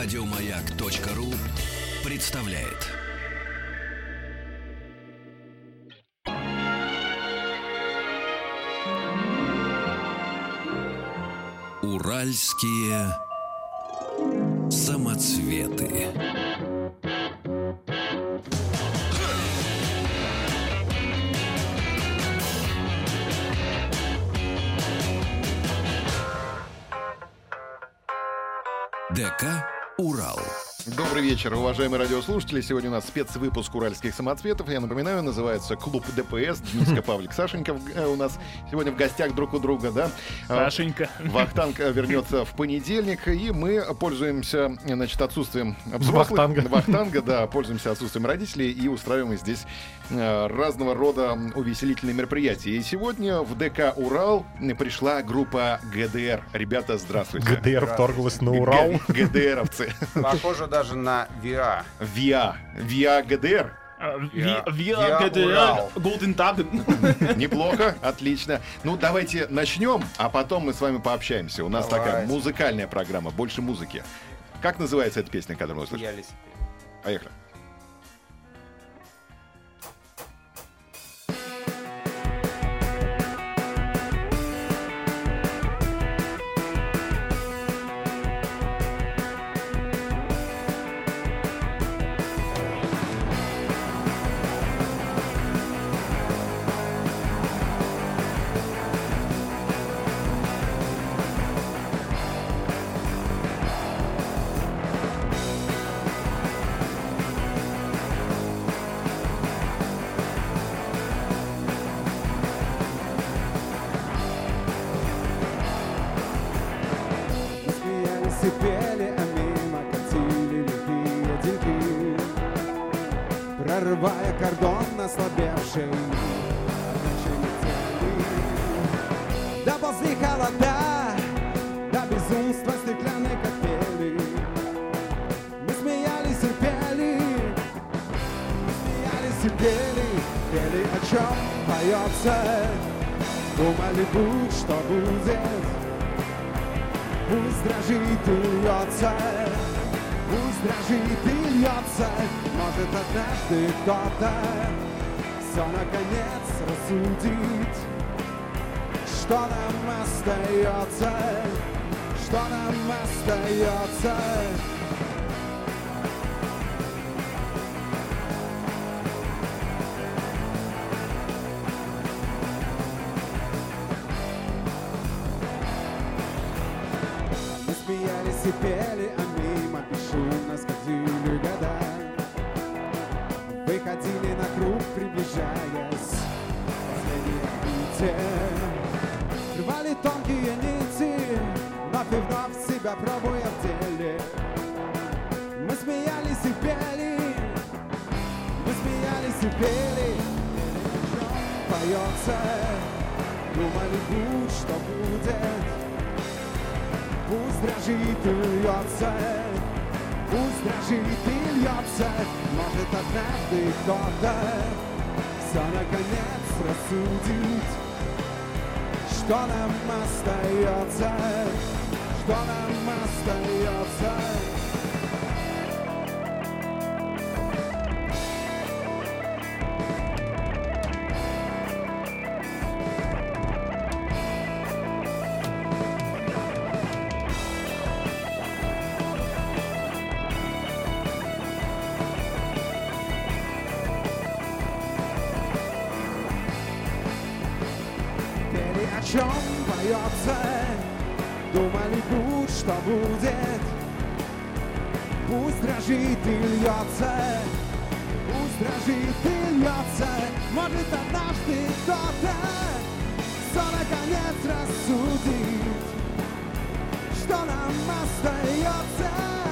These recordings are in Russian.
Радиомаяк.ру представляет. Уральские самоцветы. ДК «Урал». Добрый вечер, уважаемые радиослушатели. Сегодня у нас спецвыпуск уральских самоцветов. Я напоминаю, называется «Клуб ДПС». Дениска Павлик Сашенька э, у нас сегодня в гостях друг у друга, да? А, Сашенька. Вахтанг э, вернется в понедельник, и мы пользуемся, значит, отсутствием взрослых. Вахтанга. Вахтанга, да, пользуемся отсутствием родителей и устраиваем здесь э, разного рода увеселительные мероприятия. И сегодня в ДК «Урал» пришла группа ГДР. Ребята, здравствуйте. ГДР вторглась на Урал. ГДРовцы. Похоже даже на ВИА. ВИА. ВИА ГДР. Wir- Wir wir Урал. Guten Tag. Неплохо, отлично. Ну, давайте начнем, а потом мы с вами пообщаемся. У нас такая музыкальная программа, больше музыки. Как называется эта песня, которую мы лисипед. Поехали. Льется, пусть дрожит и льется, может однажды кто-то все наконец рассудит, что нам остается, что нам остается. Пели, а мимо бесшумно скользили года. Выходили на круг, приближаясь к последней. Рвали тонкие нити, вновь и вновь себя пробуя в деле. Мы смеялись и пели, мы смеялись и пели, поется. Думали, будь что будет, Пусть дрожит и льется, пусть дрожит и льется, может однажды кто-то все наконец рассудит, что нам остается, что нам остается. Чем поется, думали будь что будет. Пусть дрожит и льется, пусть дрожит и льется, может однажды кто-то все наконец рассудит, что нам остается,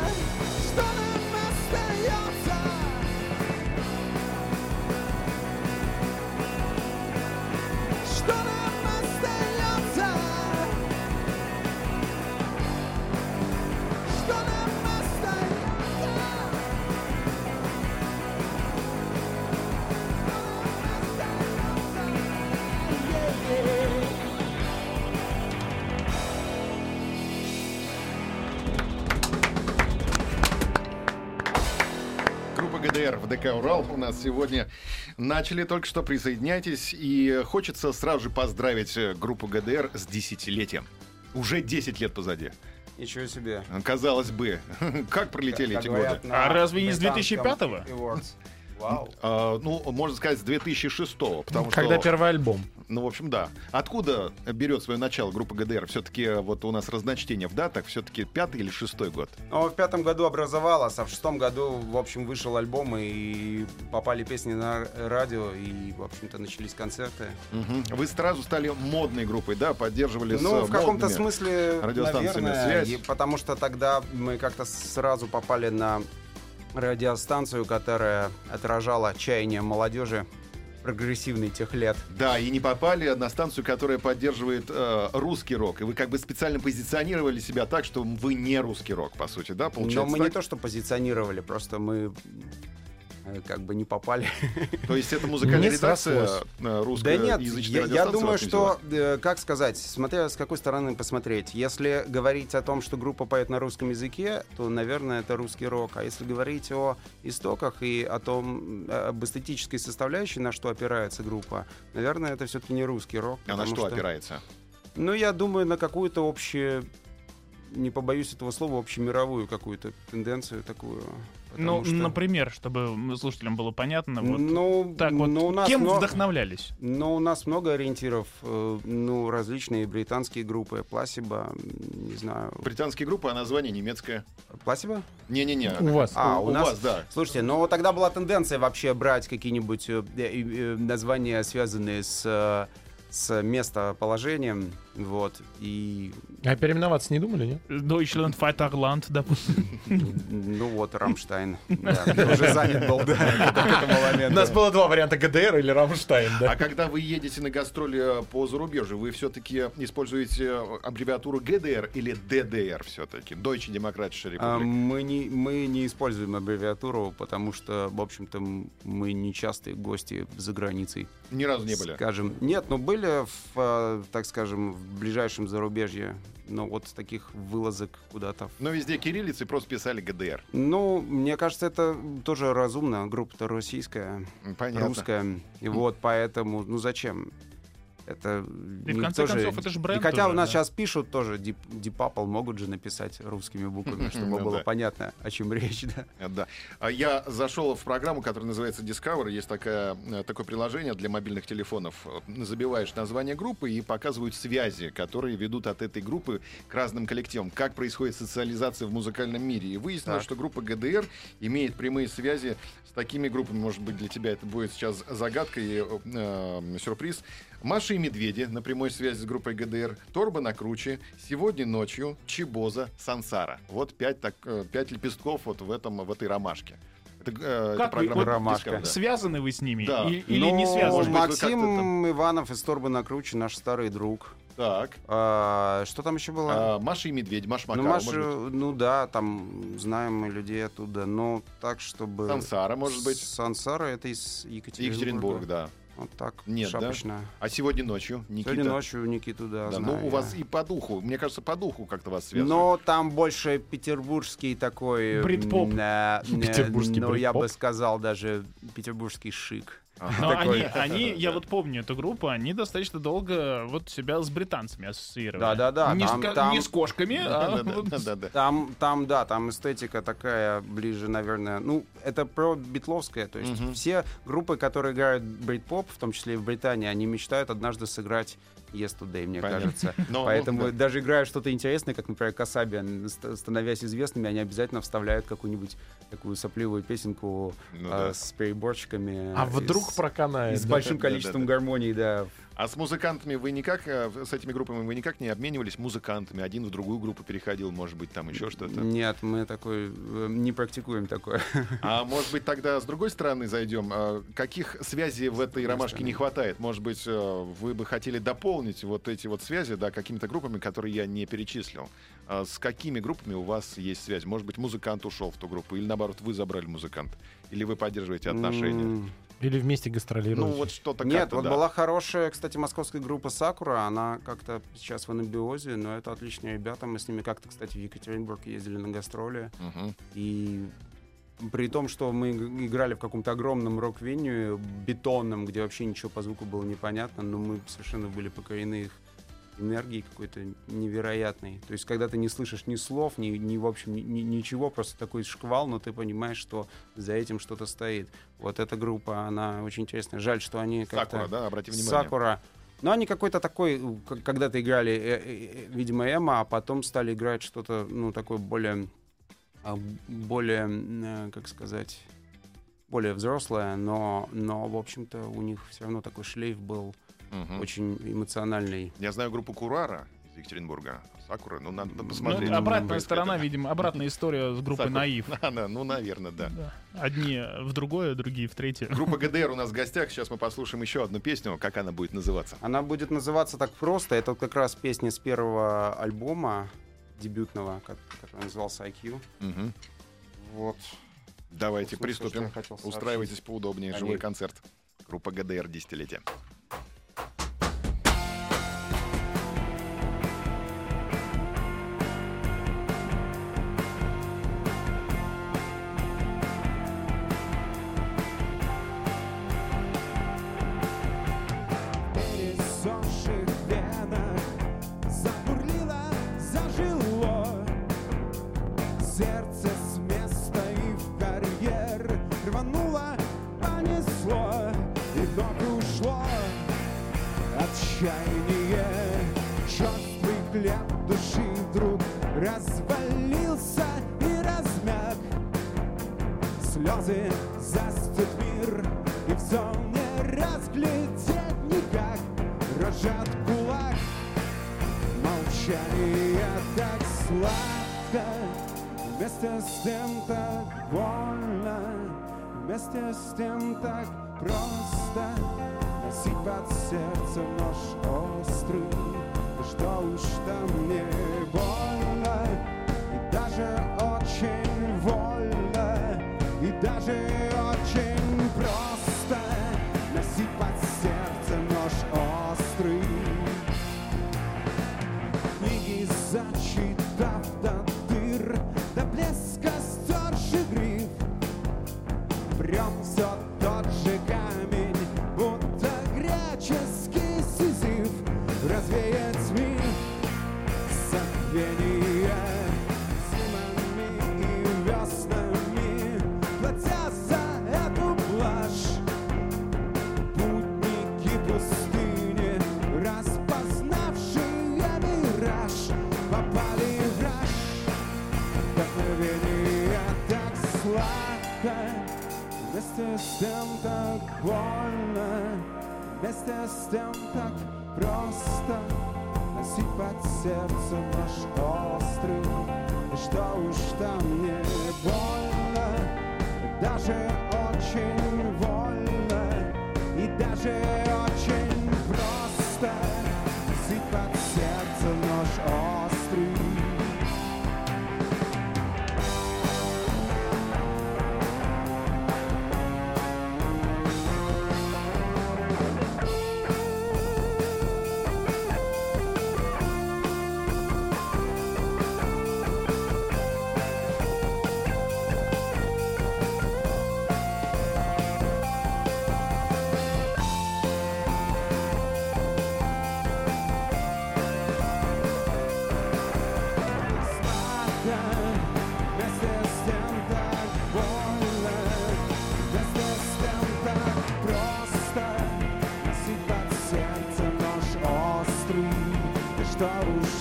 в ДК «Урал» у нас сегодня. Начали только что, присоединяйтесь. И хочется сразу же поздравить э, группу ГДР с десятилетием. Уже 10 лет позади. Ничего себе. Казалось бы, как пролетели Как эти говорят годы? А разве не с британском 2005-го? Вау. А, ну, можно сказать, с 2006 потому Когда что... первый альбом? Ну, в общем, да. Откуда берет свое начало группа ГДР? Все-таки вот у нас разночтение в датах. Все-таки пятый или шестой год? Ну, в пятом году образовалась, а в шестом году, в общем, вышел альбом, и попали песни на радио, и, в общем-то, начались концерты. Мгм. Вы сразу стали модной группой, да? Поддерживали с Ну, в каком-то смысле, радиостанциями наверное, связь. и потому что тогда мы как-то сразу попали на радиостанцию, которая отражала чаяние молодежи прогрессивный тех лет. Да, и не попали на станцию, которая поддерживает э, русский рок. И вы как бы специально позиционировали себя так, что вы не русский рок, по сути, да? Получается Но мы так? не то что позиционировали, просто мы как бы не попали. То есть это музыкальная Не редакция э, русская Да нет, я, я думаю, что, взяла? э, как сказать, смотря с какой стороны посмотреть. Если говорить о том, что группа поет на русском языке, то, наверное, это русский рок. А если говорить о истоках и о том, э, об эстетической составляющей, на что опирается группа, наверное, это все-таки не русский рок. А на потому что опирается? Ну, я думаю, на какую-то общую, не побоюсь этого слова, общемировую какую-то тенденцию такую. Ну, что- например, чтобы слушателям было понятно, вот ну, так вот, ну, у нас кем мно- вдохновлялись? Ну, у нас много ориентиров, э, ну, различные британские группы, Пласиба, не знаю, Британские группы, а название немецкое. Пласиба? Не-не-не. У вас. А, у, у нас- вас, да. Слушайте, ну тогда была тенденция вообще брать какие-нибудь э, э, названия, связанные с, с местоположением, вот, и, А переименоваться не думали, нет? Deutschland, Vaterland, допустим. ну вот, Рамштайн, да, уже занят был, да, к этому У нас было два варианта ГДР или Рамштайн, да? А когда вы едете на гастроли э, по зарубежью, вы все-таки используете аббревиатуру ГДР или DDR все-таки? Deutsche Demokratische А, Republik. Мы не, мы не используем аббревиатуру, потому что, в общем-то, мы не частые гости за границей. Ни разу не были. Скажем, нет, но были, в, э, так скажем, в ближайшем зарубежье, но вот таких вылазок куда-то. Но везде кириллицы просто писали ГДР. Ну, мне кажется, это тоже разумно. Группа-то российская, Понятно. русская. И вот поэтому, ну зачем? Это И в конце тоже- концов, это же бренд И хотя тоже, у нас да. сейчас пишут тоже Deep, Deep Apple могут же написать русскими буквами, чтобы Ну было понятно, о чем речь, да. Э. А Я зашел в программу, которая называется Discover. Есть э, такое приложение для мобильных телефонов. Забиваешь название группы и показывают связи, которые ведут от этой группы к разным коллективам. Как происходит социализация в музыкальном мире. И выяснилось, что группа ГДР имеет прямые связи с такими группами. Может быть, для тебя это будет сейчас загадка и э, сюрприз. Маша и Медведи на прямой связи с группой ГДР, Торба на круче, сегодня ночью, Чебоза, Сансара. Вот пять, так, э, пять лепестков вот в, этом, в этой ромашке. Это, э, это Как вы- программа вот «Ромашка». Да. Связаны вы с ними Да. И- или Ну, не связаны? Может быть, вы Максим Иванов из Торбы на круче, наш старый друг. Так. А, что там еще было? А, Маша и Медведь, Маш ну, Макарова, Маша, может быть. ну да, там знаем мы людей оттуда, но так, чтобы... Сансара, может быть. Сансара это из Екатеринбурга. Екатеринбург, да. Вот так, Нет, да? шапочно. А сегодня ночью Никита. Сегодня ночью Никиту, да, Да, знаю ну, у я. вас и по духу, мне кажется, по духу как-то вас связывает. Но там больше петербургский такой... Брит-поп. э, э, Петербургский Ну, я бы брит-поп. сказал даже петербургский шик. Но такой. они, они, я вот помню эту группу, они достаточно долго вот себя с британцами ассоциировали. Да-да-да, Не, там- с, там- не с кошками, а Да-да-да, вот с- да-да-да. Там, там, да, там эстетика такая ближе, наверное. Ну, это про битловское. То есть Мгм. все группы, которые играют брит-поп, в том числе и в Британии, они мечтают однажды сыграть Yesterday, мне Понятно. кажется. Но, Поэтому ну, да. даже играя что-то интересное, как, например, Касабиан, ст- становясь известными, они обязательно вставляют какую-нибудь такую сопливую песенку Ну а, да. с переборчиками. А и вдруг с- проканает. и с да? большим да, количеством да, да. гармоний, да. А с музыкантами вы никак, э, с этими группами вы никак не обменивались музыкантами? Один в другую группу переходил, может быть, там еще что-то? Нет, мы такой э, не практикуем такое. А может быть, тогда с другой стороны зайдем. А Каких связей в этой ромашке не хватает? Может быть, э, вы бы хотели дополнить вот эти вот связи, да, какими-то группами, которые я не перечислил. А С какими группами у вас есть связь? Может быть, музыкант ушел в ту группу, или наоборот, вы забрали музыканта? Или вы поддерживаете отношения? Или вместе гастролируете. Ну, вот что-то Нет, вот да. была хорошая, кстати, московская группа Сакура, она как-то сейчас в анабиозе, но это отличные ребята, мы с ними как-то, кстати, в Екатеринбург ездили на гастроли, Мгм. и при том, что мы играли в каком-то огромном рок-веню, бетонном, где вообще ничего по звуку было непонятно, но мы совершенно были покорены их энергией какой-то невероятной. То есть, когда ты не слышишь ни слов, ни, ни в общем, ни- ни- ничего, просто такой шквал, но ты понимаешь, что за этим что-то стоит. Вот эта группа, она очень интересная. Жаль, что они как-то... Сакура, да, обрати внимание. Сакура. Но они какой-то такой, когда-то играли, э, э, э, видимо, эмо, а потом стали играть что-то, ну, такое более, более, м, э, как сказать, более взрослое, но, но, в общем-то, у них все равно такой шлейф был Мгм. очень эмоциональный. Я знаю группу Курара из Екатеринбурга. Сакура, ну надо Ну, посмотреть. обратная Будет сторона, это. видимо, обратная история с группой Сакура. Наив. Да, ну, наверное, да. Да. Одни в другое, другие в третье. Группа ГДР у нас в гостях. Сейчас мы послушаем еще одну песню. Как она будет называться? Она будет называться так просто. Это как раз песня с первого альбома дебютного, ко- который назывался IQ. Мгм. Вот. Давайте что приступим. Устраивайтесь поудобнее. Они- Живой концерт. Группа ГДР десятилетие. Сердце с места и в карьер Рвануло, понесло И вновь ушло Отчаяние. Черствый хлеб души вдруг Развалился и размяк. Слезы застят мир И в зоне разглядеть никак. Рожат кулак Молчание так сладко Вместе с тем так больно Вместе с тем так просто. Носить под сердцем нож острый Что уж там не больно. И даже очень До блеска стерший гриф. Прям все тот же камень Будто греческий сизиф. Развеять миф Забвение сладко, вместе с тем так больно, вместе с тем так просто. Носить под сердцем наш острый, и что уж там не больно, даже очень вольно и даже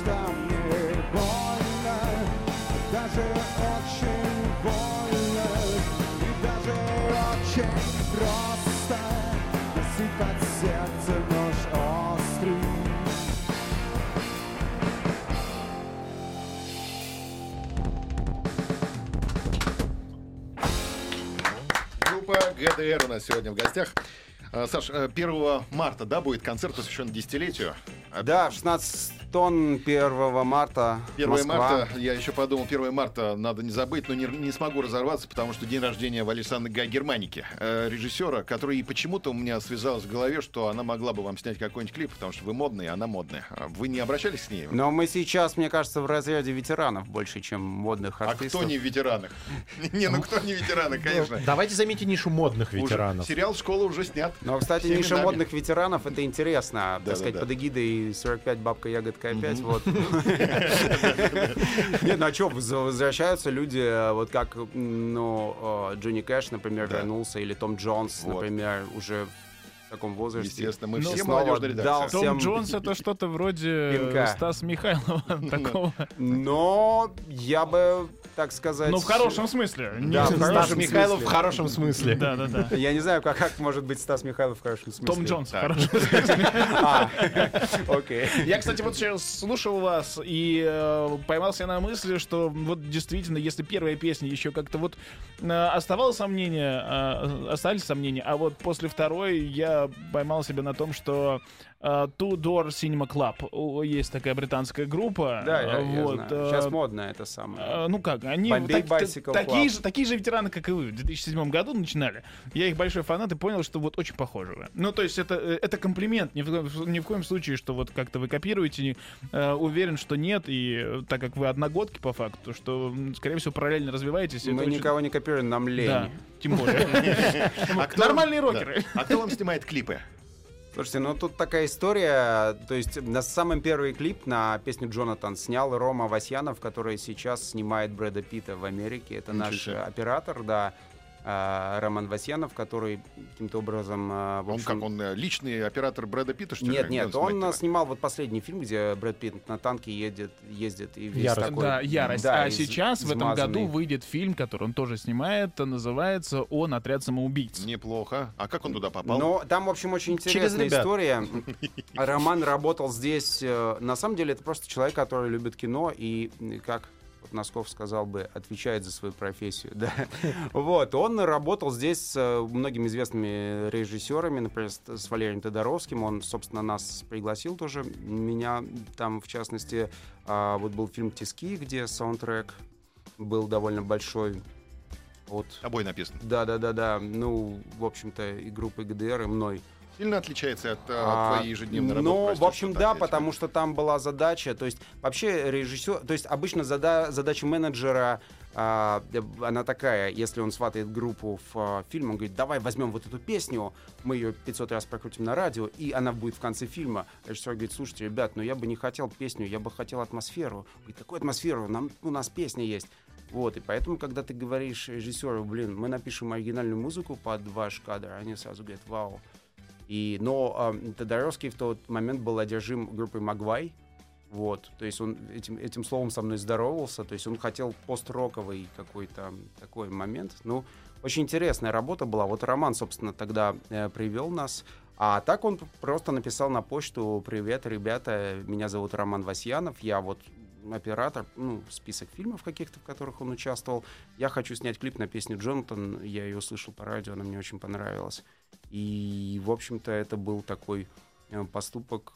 уж там не больно, даже очень больно, и даже очень просто Носить под сердцем нож острый. Группа ГДР у нас сегодня в гостях. А, Саш, э, 1 марта, да, будет концерт, посвященный десятилетию? Да, в 16 Вашингтон 1 марта. 1 Москва. марта, я еще подумал, 1 марта надо не забыть, но не, не смогу разорваться, потому что день рождения в Александра Гай Германики, э, режиссера, который почему-то у меня связалось в голове, что она могла бы вам снять какой-нибудь клип, потому что вы модные, она модная. А Вы не обращались к ней? Но мы сейчас, мне кажется, в разряде ветеранов больше, чем модных А артистов. кто не в ветеранах? Не, ну кто не в ветеранах, конечно. Давайте заметьте нишу модных ветеранов. Сериал «Школа» уже снят. Но, кстати, ниша модных ветеранов это интересно. Да, так сказать, под эгидой 45 бабка ягодка опять. Вот. Нет, ну а что, возвращаются люди, э, вот как, ну, э, Джонни Кэш, например, вернулся, или Том Джонс, например, уже в таком возрасте. Естественно, мы Ну, все молодежная дал редакция. Том всем Джонс это что-то вроде пинка. Стас Михайлова такого. Но я бы, так сказать... Ну, в хорошем смысле. Да, в Стас Михайлов в хорошем смысле. Да, да, да. Я не знаю, как, как может быть Стас Михайлов в хорошем смысле. Том Джонс. в хорошем смысле. А, окей. Я, кстати, вот сейчас слушал вас и э, поймался на мысли, что вот действительно, если первая песня еще как-то вот э, оставалось сомнения, э, остались сомнения, а вот после второй я поймал себя на том, что Two Door Cinema Club есть такая британская группа. Да, я, э, я вот, знаю. э, Сейчас модно это самое. э, Ну как, они так- такие, же, такие же ветераны, как и вы, в 2007 году начинали. Я их большой фанат и понял, что вот очень похожи вы. Ну, то есть это, э, это комплимент, ни в, коем- ни в коем случае, что вот как-то вы копируете, не- э, уверен, что нет, и э, так как вы одногодки по факту, что, скорее всего, параллельно развиваетесь. и Мы это очень- никого не копируем, нам лень. Да, тем более. А Нормальные рокеры. А кто вам снимает клипы? Слушайте, ну тут такая история. То есть на самый первый клип на песню Джонатан снял Рома Васьянов, который сейчас снимает Брэда Питта в Америке. Это Ничего наш себе. оператор, да. А, Роман Васьянов, который каким-то образом... а, в Он общем, как, он э, личный оператор Брэда Питта, что ли? Нет, нет, он кино? а, снимал вот последний фильм, где Брэд Питт на танке едет, ездит и весь Ярость. такой... Да, ярость. да, а из- сейчас в этом году измазанный. выйдет фильм, который он тоже снимает, называется «Он отряд самоубийц». Неплохо. А как он туда попал? Но там, в общем, очень интересная история. Роман работал здесь. э, На самом деле, это просто человек, который любит кино и, как вот Носков сказал бы, отвечает за свою профессию. Да. Вот, он работал здесь с э, многими известными режиссерами, например, с, Валерием Тодоровским. Он, собственно, нас пригласил тоже. Меня там, в частности, а, вот был фильм «Тиски», где саундтрек был довольно большой. Вот. Тобой написано. Да, да, да, да. Ну, в общем-то, и группой ГДР, и мной. Сильно отличается от, э, А, твоей ежедневной работы? Ну, в общем, да, я потому что там была задача, то есть вообще режиссер, то есть обычно зада- задача менеджера, а, она такая, если он сватает группу в а, фильм, он говорит, давай возьмем вот эту песню, мы ее 500 раз прокрутим на радио, и она будет в конце фильма. Режиссер говорит, слушайте, ребят, ну я бы не хотел песню, я бы хотел атмосферу. Говорит, какую атмосферу? Нам, у нас песня есть. Вот, и поэтому, когда ты говоришь режиссеру, блин, мы напишем оригинальную музыку под ваш кадр, они сразу говорят, вау. И, но а, Тодоровский в тот момент был одержим группой Магвай. Вот, то есть он этим, этим словом со мной здоровался, то есть он хотел пост-роковый какой-то такой момент. Ну, очень интересная работа была. Вот Роман, собственно, тогда э, привел нас. А так он просто написал на почту «Привет, ребята, меня зовут Роман Васьянов, я вот оператор, ну, список фильмов каких-то, в которых он участвовал. Я хочу снять клип на песню Джонатан, я ее услышал по радио, она мне очень понравилась. И, в общем-то, это был такой э, поступок,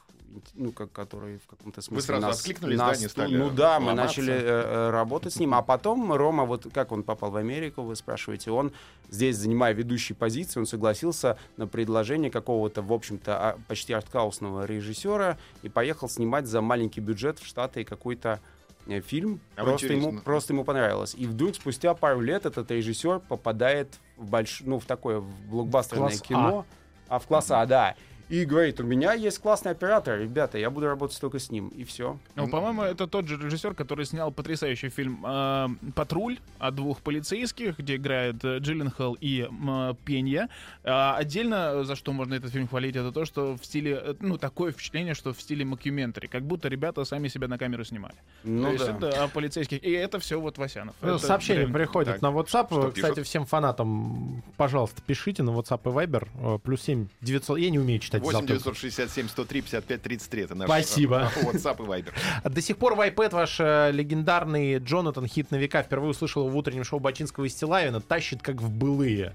ну, как, который в каком-то смысле сразу нас, откликнулись, нас да, не стали Ну да, мы ломаться? начали э, э, работать с ним. А потом Рома, вот как он попал в Америку, вы спрашиваете, он здесь, занимая ведущие позиции, он согласился на предложение какого-то, в общем-то, а- почти арткаусного режиссера и поехал снимать за маленький бюджет в Штаты какой-то э, фильм. Просто ему, просто ему понравилось. И вдруг спустя пару лет этот режиссер попадает в больш... ну, в такое в блокбастерное класс кино. А. в класс А, да. И говорит, у меня есть классный оператор, ребята, я буду работать только с ним. И все. Ну, по-моему, это тот же режиссер, который снял потрясающий фильм э, «Патруль» о двух полицейских, где играет э, Джилленхол и м, Пенья. А отдельно, за что можно этот фильм хвалить, это то, что в стиле, э, ну, такое впечатление, что в стиле мокьюментари, как будто ребята сами себя на камеру снимали. Ну то есть да. это о полицейских. И это все вот Васянов. Ну, Это Сообщения прям- приходят Так, на WhatsApp. что Кстати, пишут? всем фанатам, пожалуйста, пишите на WhatsApp и Viber. э, Плюс 7 900. Я не умею читать 8 завтра. 967 103 55 33 это наш Спасибо. э, WhatsApp и Viber. До сих пор в iPad ваш э, легендарный Джонатан хит на века впервые услышал его в утреннем шоу Бачинского и Стилавина. Тащит как в былые.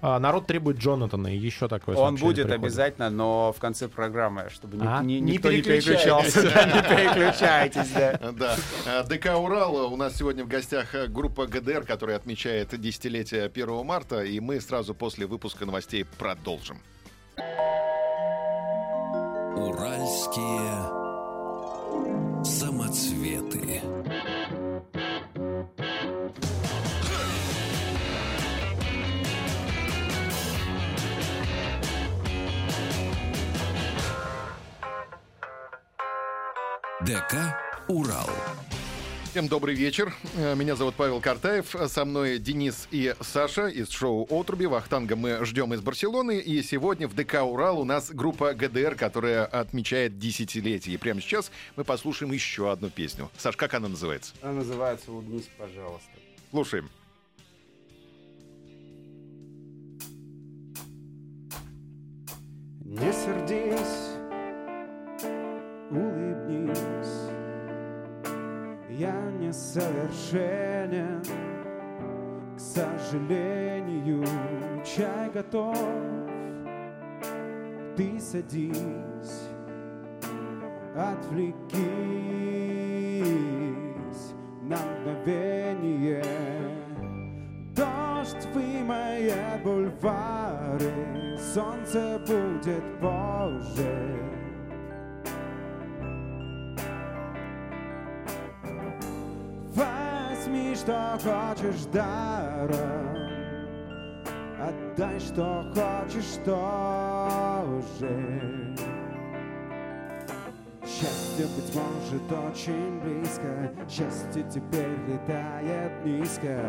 А, народ требует Джонатана, и еще такое Он будет приходит. обязательно, но в конце программы, чтобы ни- А? ни- Не никто не переключался. Не переключайтесь, да. Да. А, ДК «Урал». У нас сегодня в гостях э, группа ГДР, которая отмечает десятилетие 1 марта. И мы сразу после выпуска новостей продолжим. Уральские самоцветы. ДК «Урал». Всем добрый вечер. Э, Меня зовут Павел Картаев. Со мной Денис и Саша из шоу «Отруби». Вахтанга мы ждем из Барселоны. И сегодня в ДК «Урал» у нас группа ГДР, которая отмечает десятилетие. И прямо сейчас мы послушаем еще одну песню. Саш, как она называется? Она называется «Улыбнись, пожалуйста». Слушаем. Несовершенен К сожалению, чай готов. Ты садись, отвлекись на мгновение. Дождь вымоет бульвары, солнце будет позже. Что хочешь даром, отдай, что хочешь тоже. Счастье, быть может, очень близко. Счастье теперь летает низко.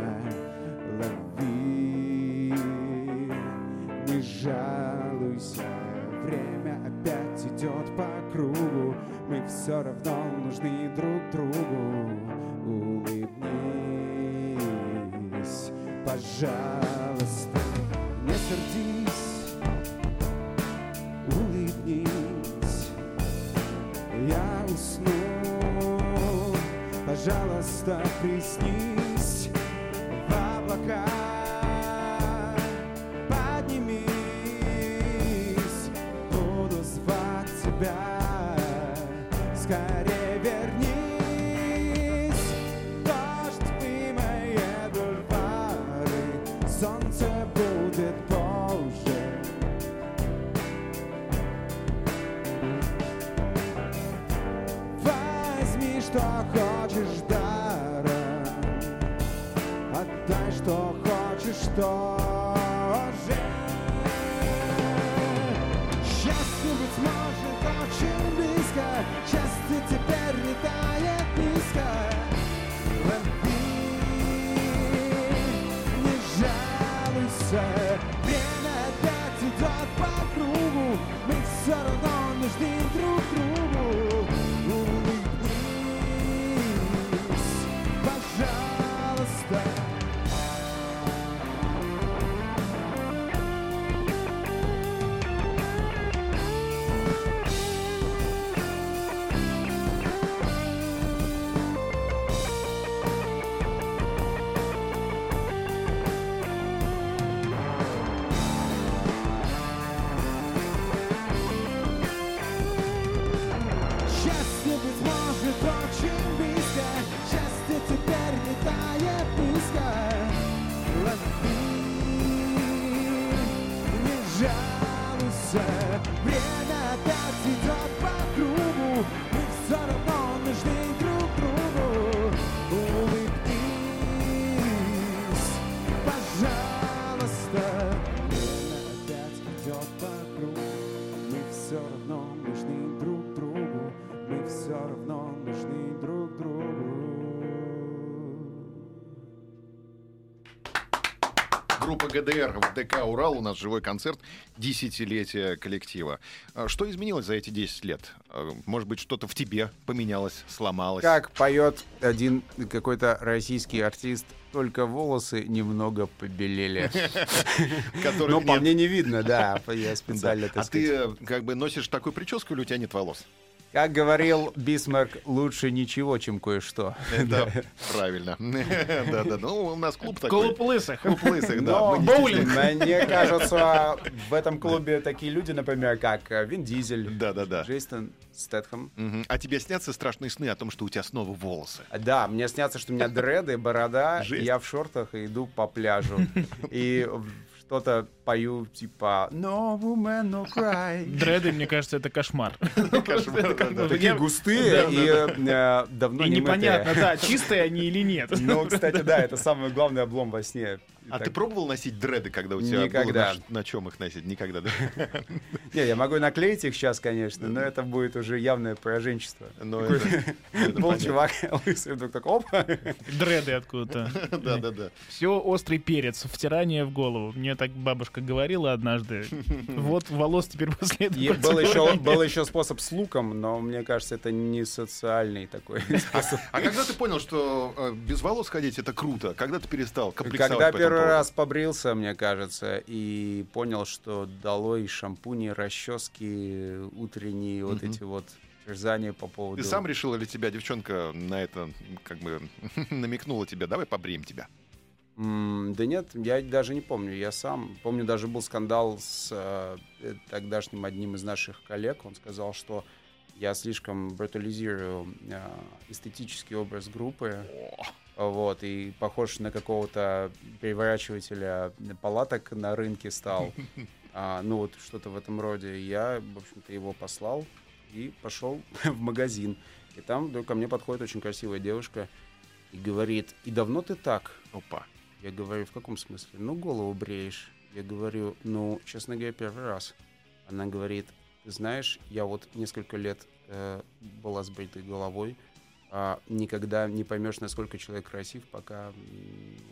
Лови, не жалуйся. Время опять идет по кругу. Мы все равно нужны друг другу. Улыбнись, пожалуйста. Не сердись, улыбнись. Я усну. Пожалуйста, приснись в облака Поднимись, буду звать тебя. Скорее тоже Счастье, быть может, очень близко. Счастье теперь летает ГДР в ДК «Урал». У нас живой концерт десятилетия коллектива. А Что изменилось за эти 10 лет? А, Может быть, что-то в тебе поменялось, сломалось? Как поет один какой-то российский артист, только волосы немного побелели. Но по мне не видно, да. Я специально, А ты э, как бы носишь такую прическу или у тебя нет волос? Как говорил Бисмарк, лучше ничего, чем кое-что. Это правильно. Да-да, ну у нас клуб такой. Клуб лысых. Клуб лысых, да. Боулинг. Мне кажется, в этом клубе такие люди, например, как э, Вин Дизель, Да-да-да. Джейсон Стэтхэм. Мгм. А тебе снятся страшные сны о том, что у тебя снова волосы? Да, мне снятся, что у меня дреды, борода, я в шортах и иду по пляжу. И что-то пою, типа «No woman, no cry». Дреды, мне кажется, это кошмар. Такие густые и э, давно И не непонятно, да, чистые они или нет. Ну, кстати, да, это самый главный облом во сне. А Так- ты пробовал носить дреды, когда у тебя Никогда. было на, чем их носить? Никогда, да? Не, я могу наклеить их сейчас, конечно, но это будет уже явное пораженчество. Но это- это Был чувак лысый, вдруг так, оп. Дреды откуда-то. Да-да-да. Все острый перец, втирание в голову. Мне так бабушка говорила однажды. Вот волос теперь после этого. Был еще, был еще способ с луком, но мне кажется, это не социальный такой способ. А когда ты понял, что э, без волос ходить это круто? Когда ты перестал комплексовать Когда по первый поводу? раз побрился, мне кажется, и понял, что долой шампуни, расчески, утренние вот эти вот терзания по поводу... Ты сам решил или тебя девчонка на это как бы намекнула тебе? Давай побреем тебя. Да нет, я даже не помню. Я сам помню, даже был скандал с э, э, тогдашним одним из наших коллег. Он сказал, что я слишком брутализирую э, эстетический образ группы. Вот, и похож на какого-то переворачивателя палаток на рынке стал. А, ну вот что-то в этом роде. Я, в общем-то, его послал и пошел в магазин. И там вдруг ко мне подходит очень красивая девушка и говорит, и давно ты так? Опа. Я говорю, в каком смысле? Ну, голову бреешь. Я говорю, ну, честно говоря, первый раз. Она говорит, ты знаешь, я вот несколько лет э, была с бритой головой, а никогда не поймешь, насколько человек красив, пока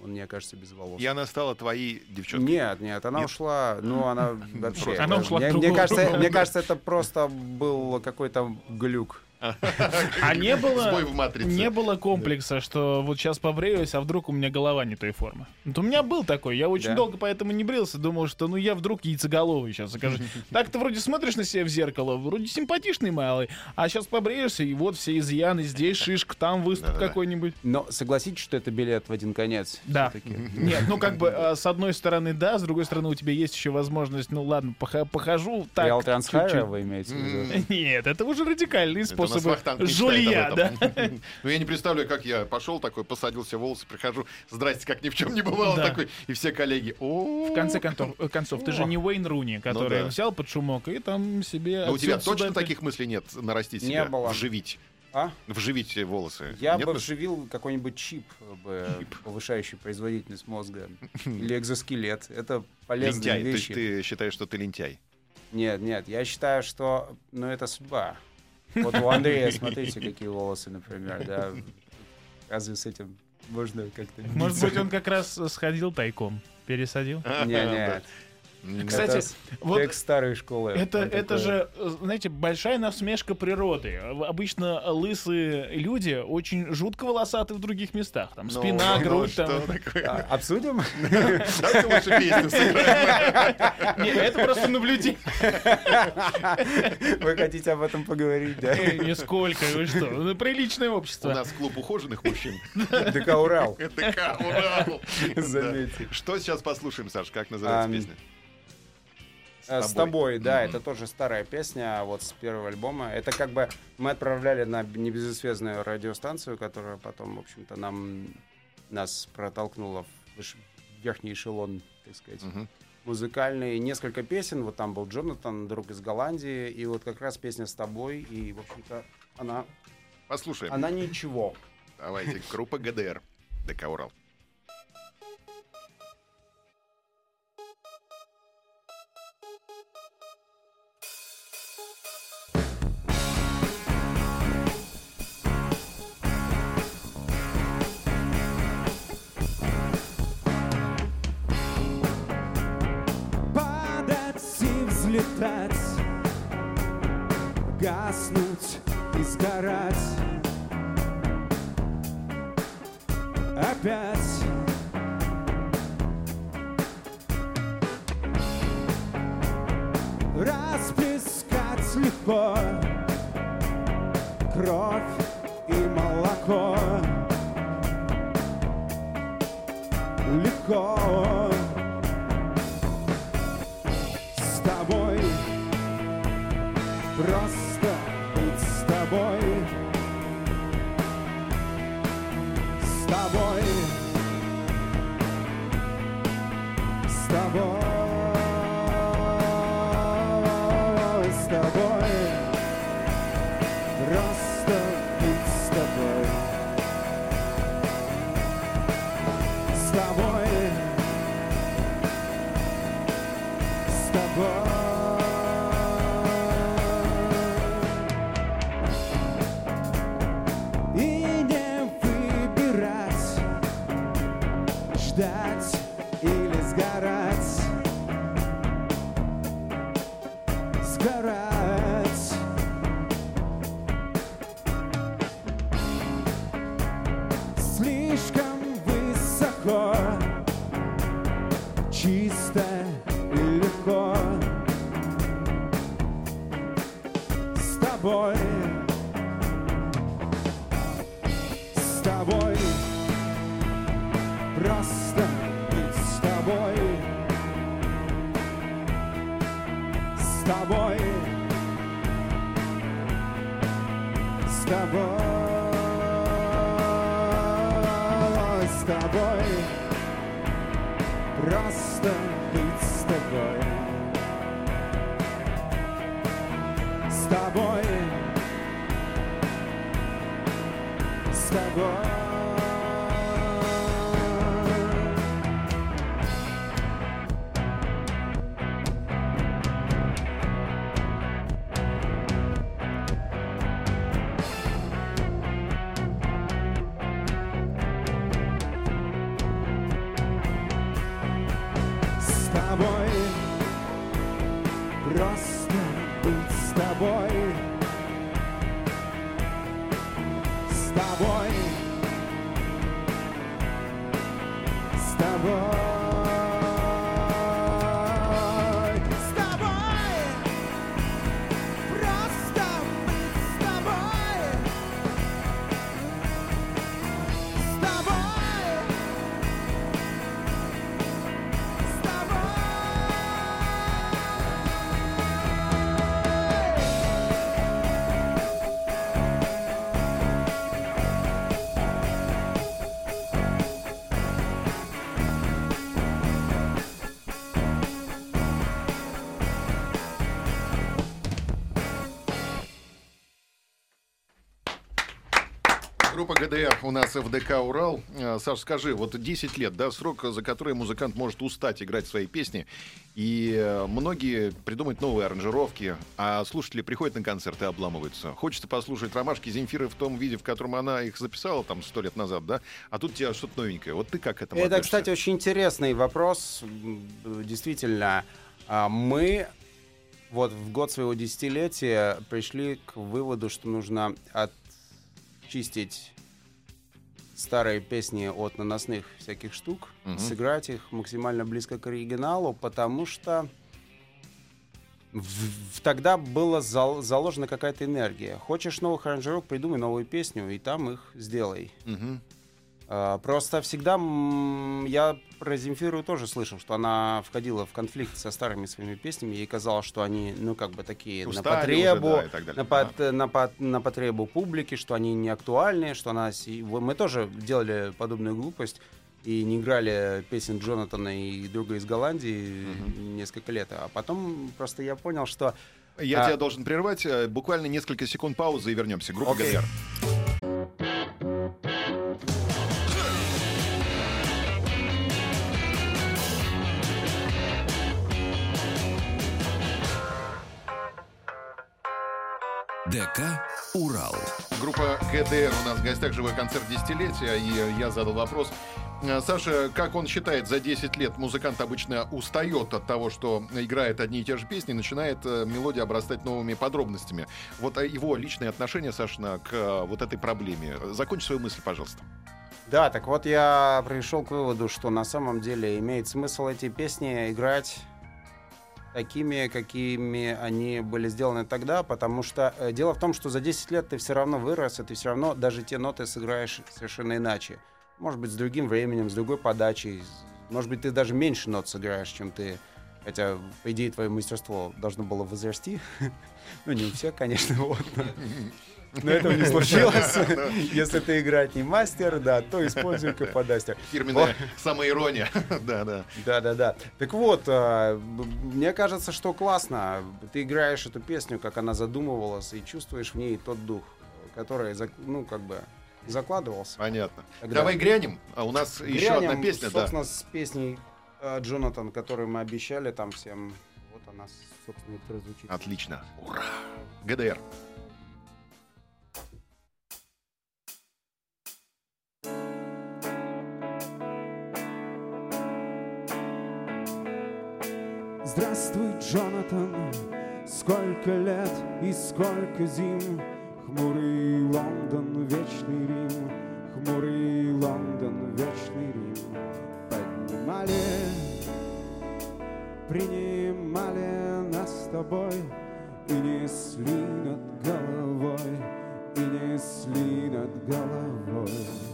он не окажется без волос. И она стала твоей девчонкой. Нет, нет, она Нет? ушла, ну, она вообще... Она ушла к мне, мне другому. кажется, мне кажется, это просто был какой-то глюк. А не было... Сбой в матрице. Не было комплекса, что вот сейчас побреюсь, а вдруг у меня голова не той формы. Вот у меня был такой, я очень Да. долго поэтому не брился, думал, что ну я вдруг яйцеголовый сейчас окажусь. Так ты вроде смотришь на себя в зеркало, вроде симпатичный малый, а сейчас побреешься, и вот все изъяны, здесь шишка, там выступ Да-да-да. какой-нибудь. Но согласитесь, что это билет в один конец. Да. Нет, ну как бы э, с одной стороны да, с другой стороны у тебя есть еще возможность, ну ладно, похожу так Реал чуть-чуть. вы имеете в виду? Нет, это уже радикальные это мечтает жулья, да. Ну, я не представляю, как я пошел такой, посадился волосы, прихожу, здрасте, как ни в чем не бывало такой, и все коллеги, о В конце концов, э, ты же не Уэйн Руни, который да. взял под шумок и там себе... Ну, у тебя точно таких мыслей нет нарастить себя, вживить, А? вживить волосы? Я Нет бы вживил какой-нибудь чип, бы, повышающий производительность мозга. Или экзоскелет. Это полезные Лентяй, то есть вещи. ты считаешь, что ты лентяй? Нет, нет, я считаю, что ну, это судьба. Вот у Андрея, смотрите, какие волосы, например, да. Разве с этим можно как-то... Может быть, он как раз сходил тайком, пересадил? Не, нет. Кстати, Это вот Текст старой школы. это, это такой, же, знаете, большая насмешка природы. Обычно лысые люди очень жутко волосаты в других местах. Там ну, спина, ну, грудь. там. такое? а, Обсудим? Давайте лучше песню сыграем. Не, это просто наблюдение. Вы хотите об этом поговорить, да? Нисколько, вы что? Ну, Приличное У общество. нас клуб ухоженных мужчин. ДК Урал. ДК, ура! Заметьте. Что сейчас послушаем, Саш? Как называется песня? Э, С тобой, да, Мгм. это тоже старая песня, вот с первого альбома. Это как бы мы отправляли на небезызвестную радиостанцию, которая потом, в общем-то, нам нас протолкнула в верхний эшелон, так сказать, Мгм. музыкальный. Несколько песен, вот там был Джонатан, друг из Голландии, и вот как раз песня с тобой, и, в общем-то, она, Послушаем. она ничего. Давайте, группа ГДР. ДК Урал. И взлетать Гаснуть и сгорать. Опять. Расплескать легко С тобой. С тобой. Просто быть с тобой. С тобой. С тобой. С тобой у нас в ДК «Урал». Э, Саш, скажи, вот 10 лет, да, срок, за который музыкант может устать играть свои песни, и э, многие придумают новые аранжировки, а слушатели приходят на концерты и обламываются. Хочется послушать «Ромашки Земфиры» в том виде, в котором она их записала там сто лет назад, да, а тут у тебя что-то новенькое. Вот ты как к этому Это, относишься? кстати, очень интересный вопрос. Действительно, а, мы вот в год своего десятилетия пришли к выводу, что нужно очистить старые песни от наносных всяких штук, Мгм. сыграть их максимально близко к оригиналу, потому что в- в- тогда была зал- заложена какая-то энергия. Хочешь новых аранжировок, придумай новую песню, и там их сделай. Мгм. А, Просто всегда я про Земфиру тоже слышал, что она входила в конфликт со старыми своими песнями. Ей казалось, что они, ну, как бы такие Устали на потребу, уже, да, и так далее. на, пот- на пот- на потребу публики, что они не актуальны, что она... Мы тоже делали подобную глупость и не играли песен Джонатана и друга из Голландии несколько лет. А потом просто я понял, что Я А- тебя должен прервать. э, Буквально несколько секунд паузы и вернемся. Группа Окей. ГДР. ДК «Урал». Группа ГДР у нас в гостях живой концерт десятилетия, и я задал вопрос. Э, Саша, как он считает, за 10 лет музыкант обычно устает от того, что играет одни и те же песни, начинает э, мелодия обрастать новыми подробностями. Вот э, его личное отношение, Сашина, к вот этой проблеме. Закончи свою мысль, пожалуйста. Да, так вот я пришел к выводу, что на самом деле имеет смысл эти песни играть такими, какими они были сделаны тогда, потому что э, дело в том, что за 10 лет ты все равно вырос, и ты все равно даже те ноты сыграешь совершенно иначе. Может быть, с другим временем, с другой подачей. Может быть, ты даже меньше нот сыграешь, чем ты... Хотя, по идее, твое мастерство должно было возрасти. Ну, не у всех, конечно, вот. Но этого не случилось. Если ты играть не мастер, да, то используй каподастер. Фирменная самоирония. Да, да. Да, да, да. Так вот, а, мне кажется, что классно. Ты играешь эту песню, как она задумывалась, и чувствуешь в ней тот дух, который, ну, как бы закладывался. Понятно. Тогда- Давай грянем. А у нас еще одна Грянем, песня, да. собственно, с песней э, Джонатан, которую мы обещали там всем. Вот она, собственно, прозвучит. Отлично. Ура. ГДР. Здравствуй, Джонатан, сколько лет и сколько зим? Хмурый Лондон, вечный Рим. Хмурый Лондон, вечный Рим. Поднимали, принимали нас с тобой И несли над головой, и несли над головой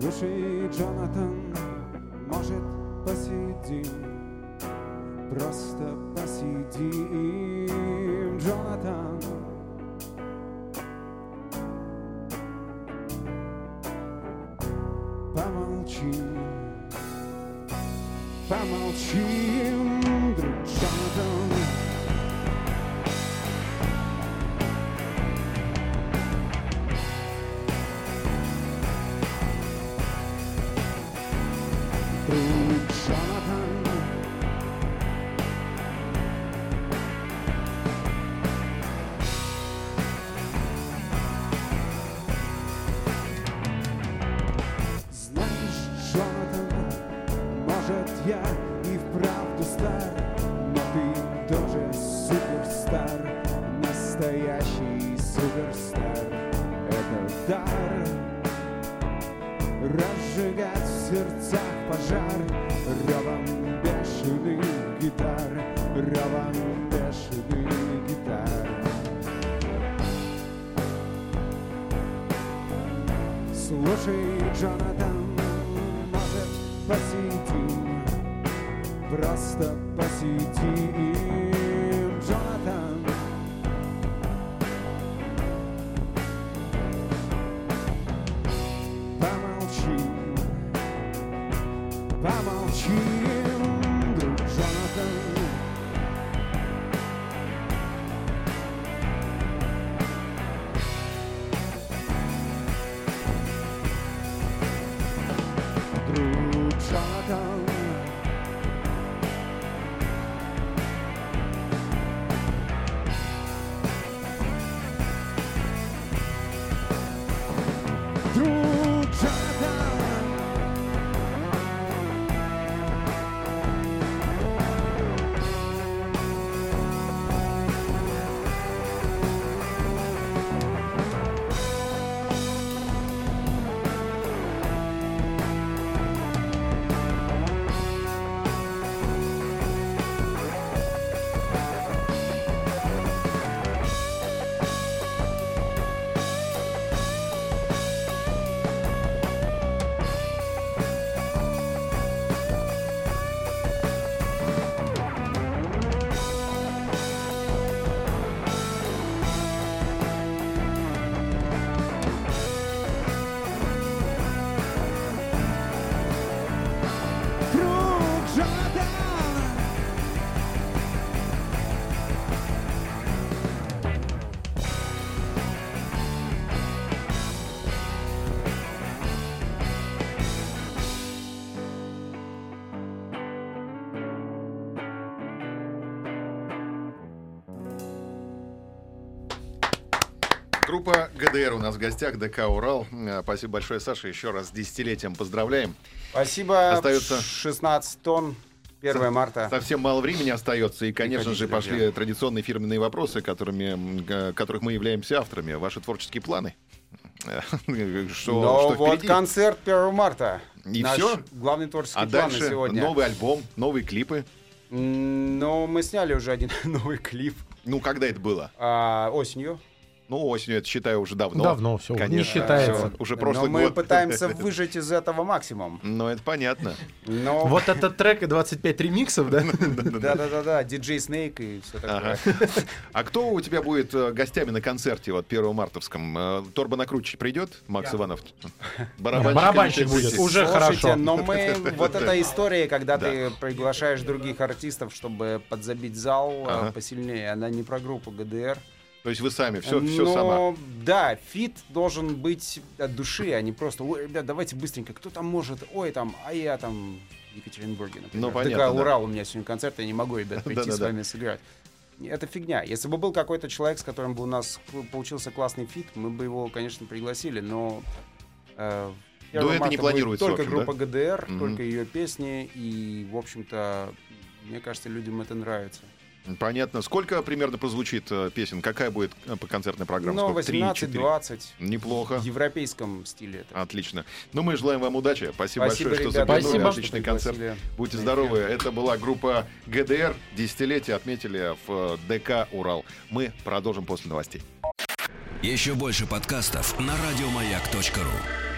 Слушай, Джонатан, может посидим, просто посидим, Джонатан. Слушай, Джонатан, может посидим, просто посидим, ГДР у нас в гостях, ДК «Урал». Э, Спасибо большое, Саша. Еще раз с десятилетием поздравляем. Спасибо. Остается- 16 тонн. 1 марта. Совсем мало времени остается, и, конечно Приходите, же, пошли друзья. традиционные фирменные вопросы, которыми, которых мы являемся авторами. Ваши творческие планы? Что, Но что вот впереди? концерт 1 марта. И Наш всё? главный творческий А план на дальше сегодня. новый альбом, новые клипы. М, Ну, мы сняли уже один новый клип Ну, когда это было? а, осенью. Ну, осенью это считаю уже давно. Давно все, не Конечно. считается. Всё, Уже Но прошлый мы год. пытаемся выжать из этого максимум. Ну, это понятно. Но Вот этот трек и 25 ремиксов, да? да-да-да-да, диджей Снейк и все такое. А кто у тебя будет э, гостями на концерте вот 1 мартовском? Э, Торбо Накручи придет? Макс Иванов? Барабанщик будет. Уже хорошо. но мы... Вот эта история, когда Да. ты приглашаешь других артистов, чтобы подзабить зал э, посильнее, она не про группу ГДР. То есть вы сами, все, все Но, сама. Да, фит должен быть от души, а не просто, ой, ребят, давайте быстренько, кто там может, ой, там, а я там в Екатеринбурге, например. Ну, понятно, Такая, да. Урал, у меня сегодня концерт, я не могу, ребят, прийти с вами сыграть. Это фигня. Если бы был какой-то человек, с которым бы у нас получился классный фит, мы бы его, конечно, пригласили, но... э, 1 Дуэты не планируется, Только общем, группа ГДР, Мгм. только ее песни, и, в общем-то, мне кажется, людям это нравится. Понятно. Сколько примерно прозвучит э, песен? Какая будет э, по концертной программе? Ну, Сколько? Три, четыре? 18-20. Неплохо. В европейском стиле это. Отлично. Ну, мы желаем вам удачи. Спасибо, Спасибо, большое, что ребята, заглянули. Спасибо. Отличный концерт. Будьте на здоровы. эфир. Это была группа ГДР. Десятилетие отметили в э, ДК «Урал». Мы продолжим после новостей. Еще больше подкастов на радиомаяк.ру.